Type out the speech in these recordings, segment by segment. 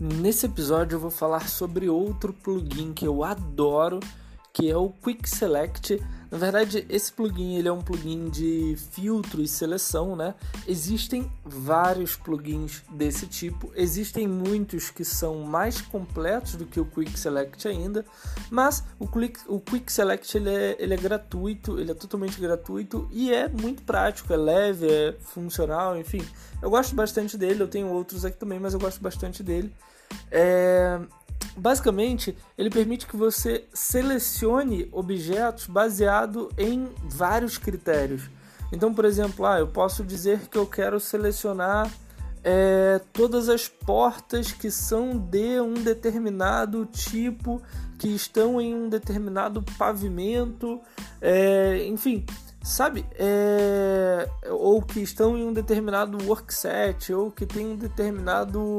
Nesse episódio eu vou falar sobre outro plugin que eu adoro, que é o Quick Select. Na verdade, esse plugin ele é um plugin de filtro e seleção, né? Existem vários plugins desse tipo, existem muitos que são mais completos do que o Quick Select ainda, mas o Quick, o Quick Select ele é, ele é gratuito, ele é totalmente gratuito e é muito prático, é leve, é funcional, enfim. Eu gosto bastante dele, eu tenho outros aqui também, mas eu gosto bastante dele. É, basicamente, ele permite que você selecione objetos baseado em vários critérios. Então, por exemplo, ah, eu posso dizer que eu quero selecionar é, todas as portas que são de um determinado tipo, que estão em um determinado pavimento, é, enfim, sabe? É, ou que estão em um determinado workset, ou que tem um determinado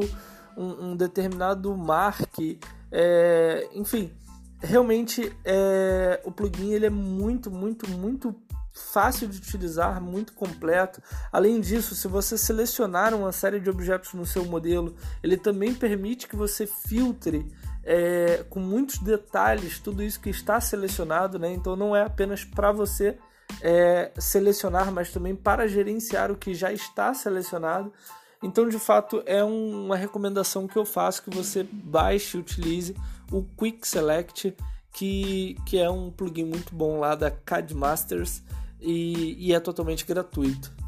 um, um determinado marque, é, enfim, realmente é, o plugin ele é muito, muito, muito fácil de utilizar, muito completo. Além disso, se você selecionar uma série de objetos no seu modelo, ele também permite que você filtre é, com muitos detalhes tudo isso que está selecionado, né? Então não é apenas para você é, selecionar, mas também para gerenciar o que já está selecionado. Então, de fato, é uma recomendação que eu faço que você baixe e utilize o Quick Select, que, que é um plugin muito bom lá da CAD Masters e, e é totalmente gratuito.